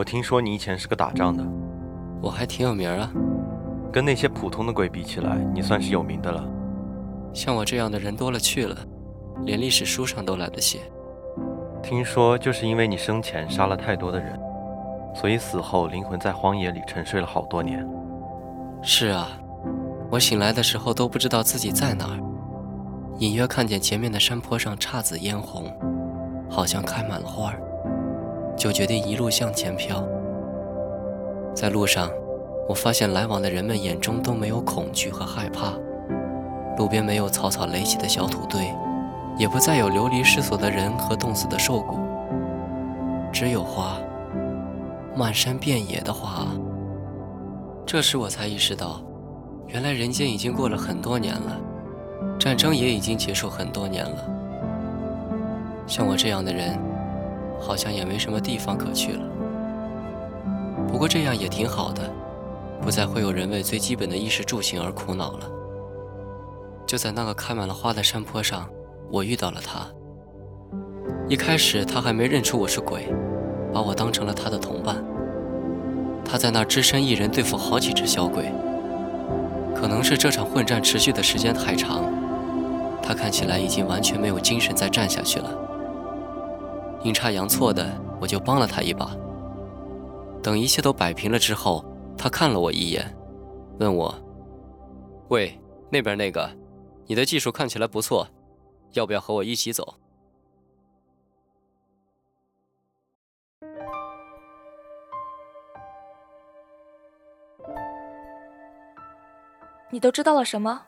我听说你以前是个打仗的，我还挺有名啊。跟那些普通的鬼比起来，你算是有名的了。像我这样的人多了去了，连历史书上都懒得写。听说就是因为你生前杀了太多的人，所以死后灵魂在荒野里沉睡了好多年。是啊，我醒来的时候都不知道自己在哪儿，隐约看见前面的山坡上姹紫嫣红，好像开满了花儿。就决定一路向前飘。在路上，我发现来往的人们眼中都没有恐惧和害怕，路边没有草草垒起的小土堆，也不再有流离失所的人和冻死的兽骨，只有花，漫山遍野的花。这时我才意识到，原来人间已经过了很多年了，战争也已经结束很多年了。像我这样的人。好像也没什么地方可去了。不过这样也挺好的，不再会有人为最基本的衣食住行而苦恼了。就在那个开满了花的山坡上，我遇到了他。一开始他还没认出我是鬼，把我当成了他的同伴。他在那只身一人对付好几只小鬼。可能是这场混战持续的时间太长，他看起来已经完全没有精神再战下去了。阴差阳错的，我就帮了他一把。等一切都摆平了之后，他看了我一眼，问我：“喂，那边那个，你的技术看起来不错，要不要和我一起走？”你都知道了什么？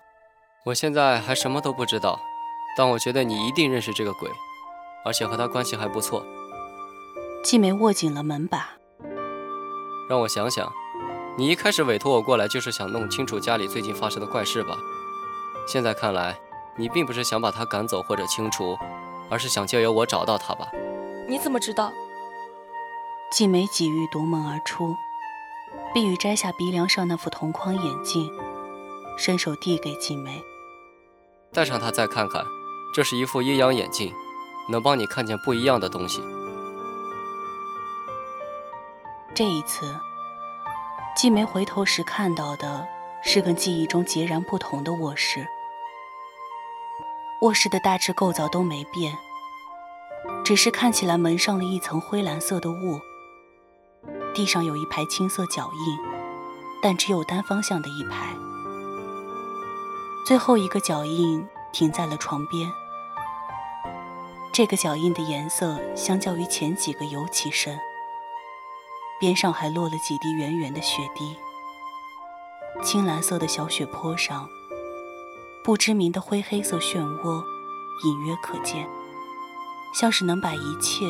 我现在还什么都不知道，但我觉得你一定认识这个鬼。而且和他关系还不错。季梅握紧了门把。让我想想，你一开始委托我过来，就是想弄清楚家里最近发生的怪事吧？现在看来，你并不是想把他赶走或者清除，而是想借由我找到他吧？你怎么知道？季梅几欲夺门而出，碧玉摘下鼻梁上那副同框眼镜，伸手递给季梅。戴上它再看看，这是一副阴阳眼镜。能帮你看见不一样的东西。这一次，季梅回头时看到的是跟记忆中截然不同的卧室。卧室的大致构造都没变，只是看起来门上了一层灰蓝色的雾。地上有一排青色脚印，但只有单方向的一排。最后一个脚印停在了床边。这个脚印的颜色相较于前几个尤其深，边上还落了几滴圆圆的血滴。青蓝色的小雪坡上，不知名的灰黑色漩涡隐约可见。像是能把一切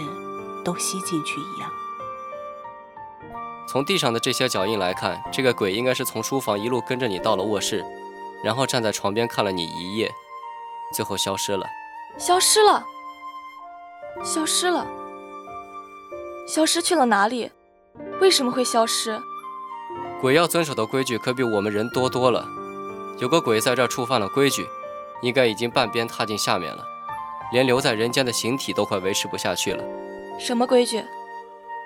都吸进去一样。从地上的这些脚印来看，这个鬼应该是从书房一路跟着你到了卧室，然后站在床边看了你一夜，最后消失了。消失了，消失了，消失去了哪里？为什么会消失？鬼要遵守的规矩可比我们人多多了。有个鬼在这儿触犯了规矩，应该已经半边踏进下面了，连留在人间的形体都快维持不下去了。什么规矩？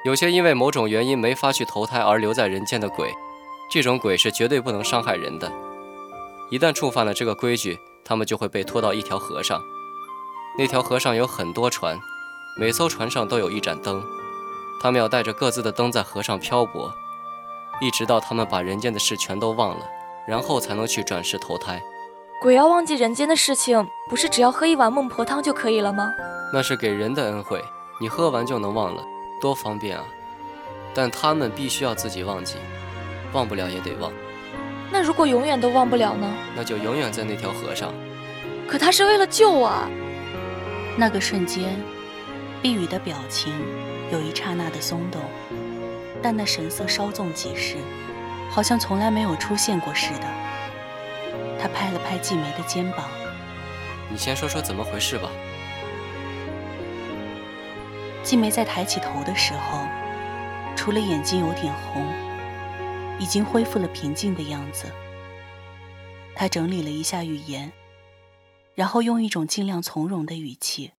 有些因为某种原因没法去投胎而留在人间的鬼，这种鬼是绝对不能伤害人的。一旦触犯了这个规矩，他们就会被拖到一条河上。那条河上有很多船，每艘船上都有一盏灯，他们要带着各自的灯在河上漂泊，一直到他们把人间的事全都忘了，然后才能去转世投胎。鬼要忘记人间的事情，不是只要喝一碗孟婆汤就可以了吗？那是给人的恩惠，你喝完就能忘了。多方便啊！但他们必须要自己忘记，忘不了也得忘。那如果永远都忘不了呢？那就永远在那条河上。可他是为了救我。那个瞬间，碧宇的表情有一刹那的松动，但那神色稍纵即逝，好像从来没有出现过似的。他拍了拍季梅的肩膀：“你先说说怎么回事吧。”季梅在抬起头的时候，除了眼睛有点红，已经恢复了平静的样子。她整理了一下语言，然后用一种尽量从容的语气，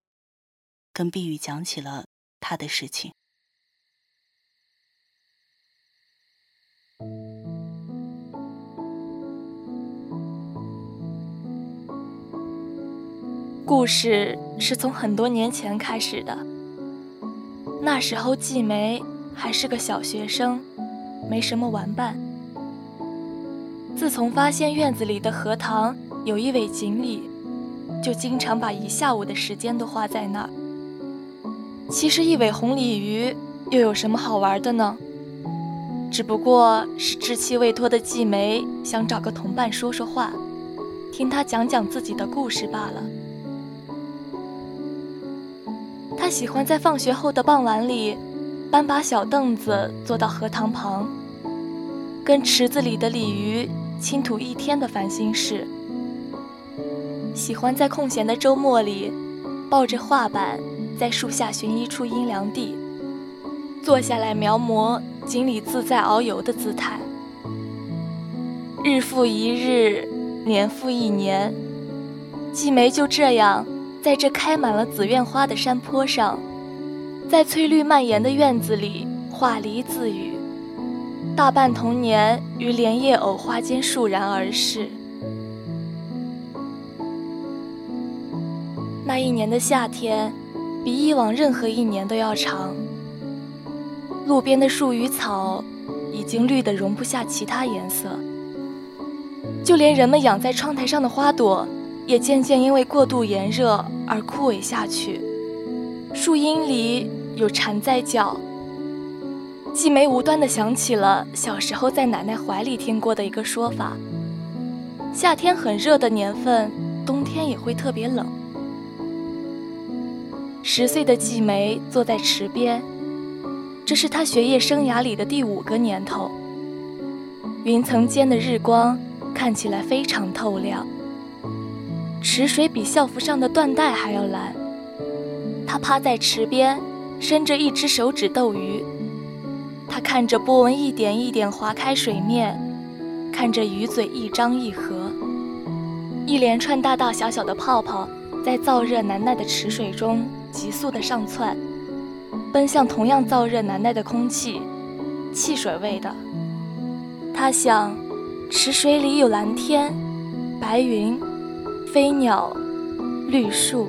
跟碧玉讲起了他的事情。故事是从很多年前开始的。那时候，季梅还是个小学生，没什么玩伴。自从发现院子里的荷塘有一尾锦鲤，就经常把一下午的时间都花在那儿。其实，一尾红鲤鱼又有什么好玩的呢？只不过是稚气未脱的季梅想找个同伴说说话，听他讲讲自己的故事罢了。他喜欢在放学后的傍晚里，搬把小凳子坐到荷塘旁，跟池子里的鲤鱼倾吐一天的烦心事。喜欢在空闲的周末里，抱着画板在树下寻一处阴凉地，坐下来描摹锦鲤自在遨游的姿态。日复一日，年复一年，季梅就这样。在这开满了紫苑花的山坡上，在翠绿蔓延的院子里画梨自语，大半童年于莲叶藕花间倏然而逝。那一年的夏天，比以往任何一年都要长。路边的树与草已经绿得容不下其他颜色，就连人们养在窗台上的花朵。也渐渐因为过度炎热而枯萎下去。树荫里有蝉在叫。季梅无端地想起了小时候在奶奶怀里听过的一个说法：夏天很热的年份，冬天也会特别冷。十岁的季梅坐在池边，这是她学业生涯里的第五个年头。云层间的日光看起来非常透亮。池水比校服上的缎带还要蓝。他趴在池边，伸着一只手指逗鱼。他看着波纹一点一点划开水面，看着鱼嘴一张一合，一连串大大小小的泡泡在燥热难耐的池水中急速的上窜，奔向同样燥热难耐的空气，汽水味的。他想，池水里有蓝天，白云。飞鸟，绿树，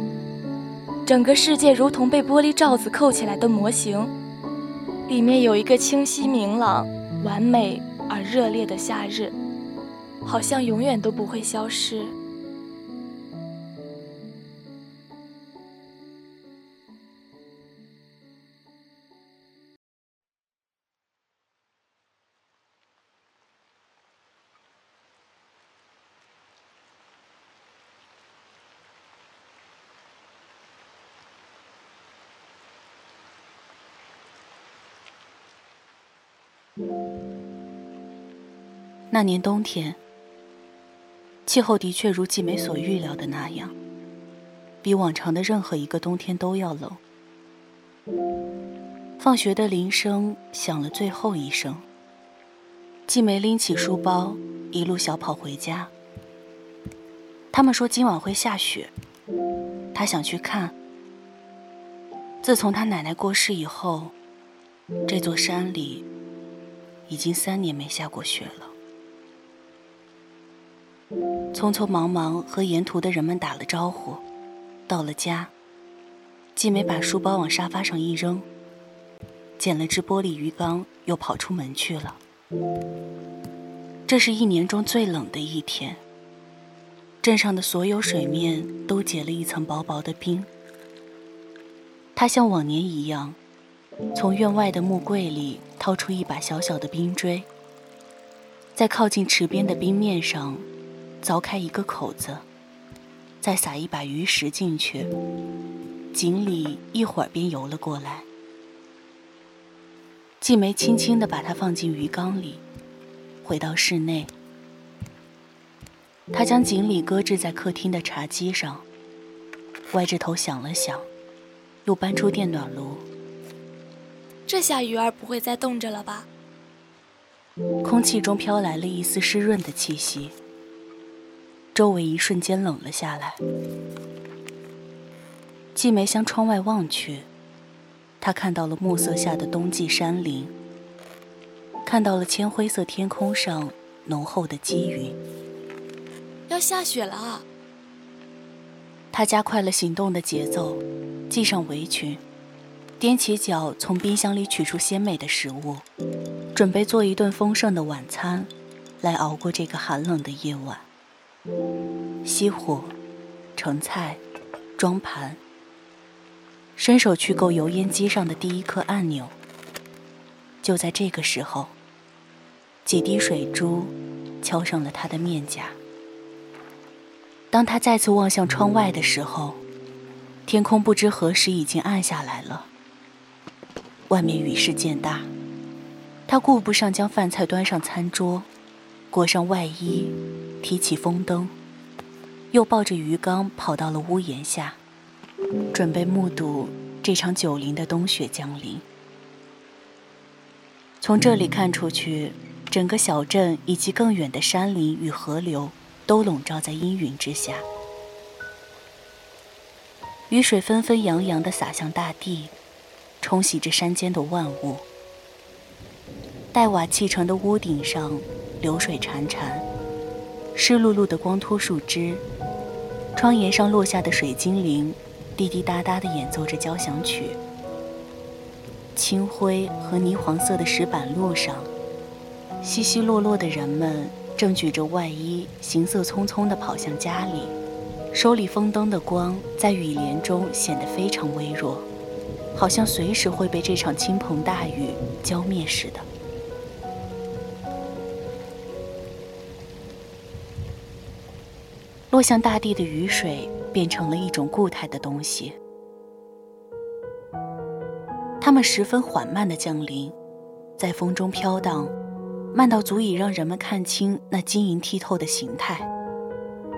整个世界如同被玻璃罩子扣起来的模型，里面有一个清晰明朗、完美而热烈的夏日，好像永远都不会消失。那年冬天，气候的确如季梅所预料的那样，比往常的任何一个冬天都要冷。放学的铃声响了最后一声，季梅拎起书包，一路小跑回家。他们说今晚会下雪，她想去看。自从她奶奶过世以后，这座山里已经三年没下过雪了。匆匆忙忙和沿途的人们打了招呼，到了家，季梅把书包往沙发上一扔，捡了只玻璃鱼缸，又跑出门去了。这是一年中最冷的一天，镇上的所有水面都结了一层薄薄的冰。她像往年一样，从院外的木柜里掏出一把小小的冰锥，在靠近池边的冰面上。凿开一个口子，再撒一把鱼食进去，锦鲤一会儿便游了过来。季梅轻轻地把它放进鱼缸里，回到室内。她将锦鲤搁置在客厅的茶几上，歪着头想了想，又搬出电暖炉。这下鱼儿不会再冻着了吧？空气中飘来了一丝湿润的气息。周围一瞬间冷了下来。季梅向窗外望去，她看到了暮色下的冬季山林，看到了铅灰色天空上浓厚的积云。要下雪了啊！她加快了行动的节奏，系上围裙，踮起脚从冰箱里取出鲜美的食物，准备做一顿丰盛的晚餐，来熬过这个寒冷的夜晚。熄火，盛菜，装盘。伸手去够油烟机上的第一颗按钮。就在这个时候，几滴水珠敲上了他的面颊。当他再次望向窗外的时候，天空不知何时已经暗下来了。外面雨势渐大，他顾不上将饭菜端上餐桌，裹上外衣。提起风灯，又抱着鱼缸跑到了屋檐下，准备目睹这场九零的冬雪降临。从这里看出去，整个小镇以及更远的山林与河流都笼罩在阴云之下，雨水纷纷扬扬地洒向大地，冲洗着山间的万物。黛瓦砌成的屋顶上，流水潺潺。湿漉漉的光秃树枝，窗沿上落下的水精灵，滴滴答答地演奏着交响曲。青灰和泥黄色的石板路上，稀稀落落的人们正举着外衣，行色匆匆地跑向家里，手里风灯的光在雨帘中显得非常微弱，好像随时会被这场倾盆大雨浇灭似的。落向大地的雨水变成了一种固态的东西，它们十分缓慢地降临，在风中飘荡，慢到足以让人们看清那晶莹剔透的形态，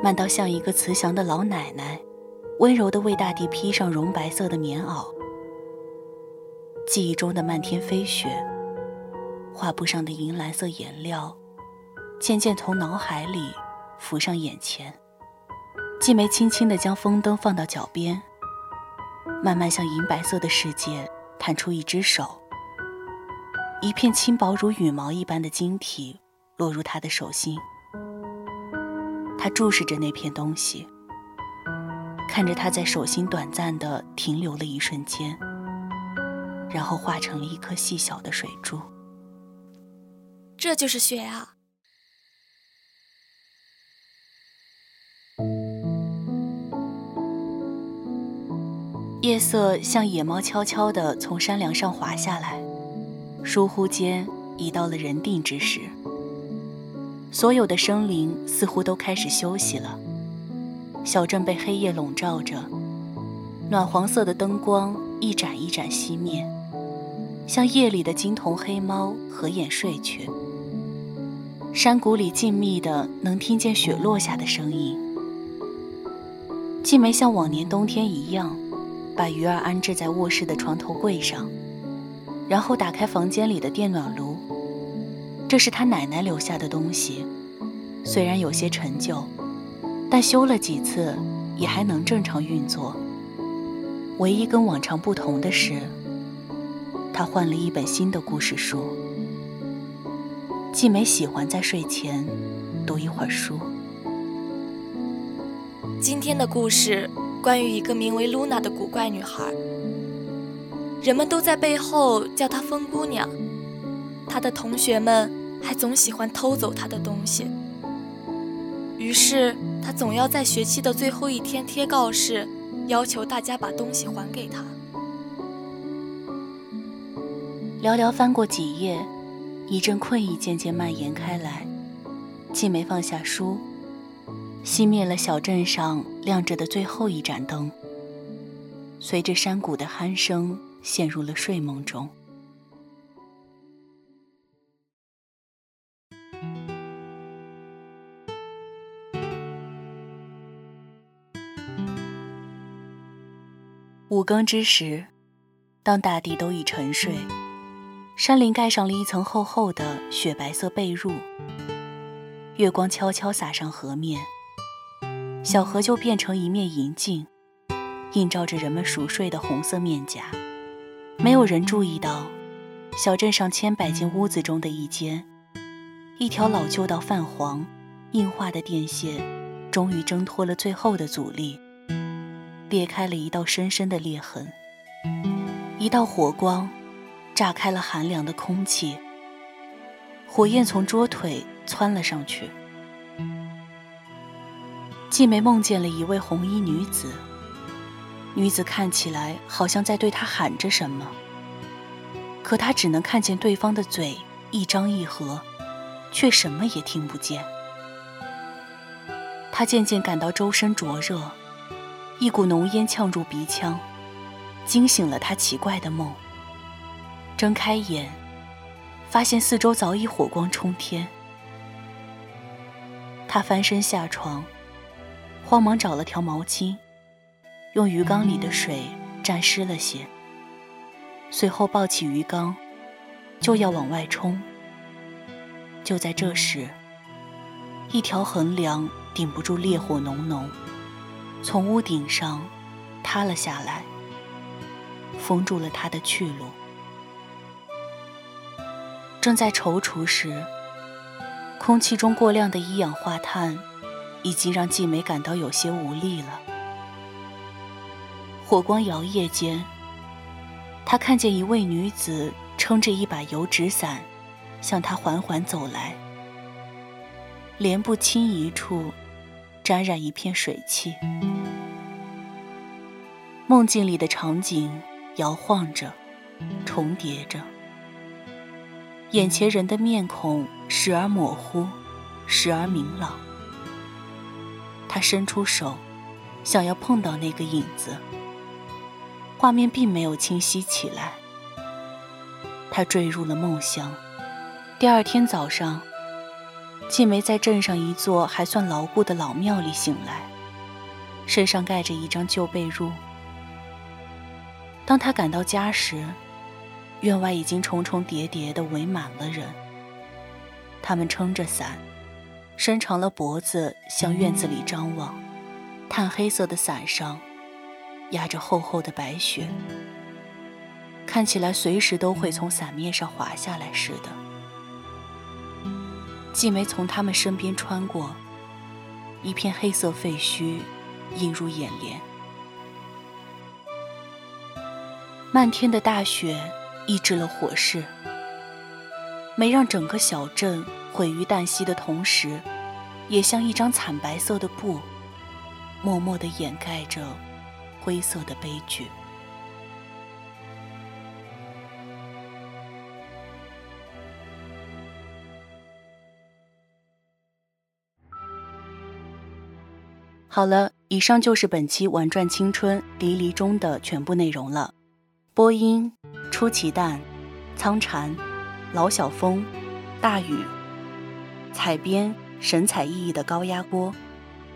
慢到像一个慈祥的老奶奶，温柔地为大地披上绒白色的棉袄。记忆中的漫天飞雪，画布上的银蓝色颜料，渐渐从脑海里浮上眼前。季梅轻轻地将风灯放到脚边，慢慢向银白色的世界探出一只手，一片轻薄如羽毛一般的晶体落入他的手心。他注视着那片东西，看着它在手心短暂地停留了一瞬间，然后化成了一颗细小的水珠。这就是雪啊！夜色像野猫悄悄地从山梁上滑下来，疏忽间已到了人定之时。所有的生灵似乎都开始休息了，小镇被黑夜笼罩着，暖黄色的灯光一盏一盏熄灭，像夜里的金瞳黑猫合眼睡去。山谷里静谧的，能听见雪落下的声音。既没像往年冬天一样，把鱼儿安置在卧室的床头柜上，然后打开房间里的电暖炉。这是她奶奶留下的东西，虽然有些陈旧，但修了几次也还能正常运作。唯一跟往常不同的是。他换了一本新的故事书。季梅喜欢在睡前读一会儿书。今天的故事关于一个名为露娜的古怪女孩，人们都在背后叫她疯姑娘。她的同学们还总喜欢偷走她的东西，于是她总要在学期的最后一天贴告示，要求大家把东西还给她。寥寥翻过几页，一阵困意渐渐蔓延开来。季梅放下书，熄灭了小镇上亮着的最后一盏灯，随着山谷的鼾声，陷入了睡梦中。五更之时，当大地都已沉睡。山林盖上了一层厚厚的雪白色被褥，月光悄悄洒上河面，小河就变成一面银镜，映照着人们熟睡的红色面颊。没有人注意到，小镇上千百间屋子中的一间，一条老旧到泛黄、硬化的电线，终于挣脱了最后的阻力，裂开了一道深深的裂痕，一道火光。炸开了寒凉的空气，火焰从桌腿窜了上去。季梅梦见了一位红衣女子，女子看起来好像在对她喊着什么，可她只能看见对方的嘴一张一合，却什么也听不见。她渐渐感到周身灼热，一股浓烟呛入鼻腔，惊醒了她奇怪的梦。睁开眼，发现四周早已火光冲天。她翻身下床，慌忙找了条毛巾，用鱼缸里的水沾湿了些。随后抱起鱼缸，就要往外冲。就在这时，一条横梁顶不住烈火浓浓，从屋顶上塌了下来，封住了他的去路。正在踌躇时，空气中过量的一氧化碳已经让季梅感到有些无力了。火光摇曳间，她看见一位女子撑着一把油纸伞，向她缓缓走来。帘布轻移处，沾染一片水汽。梦境里的场景摇晃着，重叠着。眼前人的面孔时而模糊，时而明朗。他伸出手，想要碰到那个影子。画面并没有清晰起来。他坠入了梦乡。第二天早上，季梅在镇上一座还算牢固的老庙里醒来，身上盖着一张旧被褥。当他赶到家时，院外已经重重叠叠地围满了人，他们撑着伞，伸长了脖子向院子里张望。炭黑色的伞上压着厚厚的白雪，看起来随时都会从伞面上滑下来似的。季梅从他们身边穿过，一片黑色废墟映入眼帘，漫天的大雪。抑制了火势，没让整个小镇毁于旦夕的同时，也像一张惨白色的布，默默地掩盖着灰色的悲剧。好了，以上就是本期《玩转青春离离》中的全部内容了。播音。出奇蛋，苍蝉、老小风、大雨、采编神采奕奕的高压锅、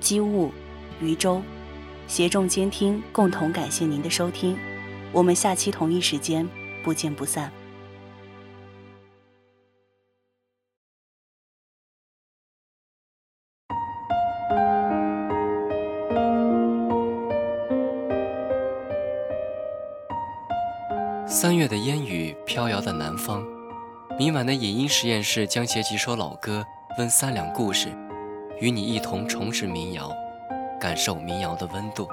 机务、渔舟，协众监听，共同感谢您的收听。我们下期同一时间不见不散。三月的烟雨飘摇的南方，明晚的影音实验室将写几首老歌，温三两故事，与你一同重拾民谣，感受民谣的温度。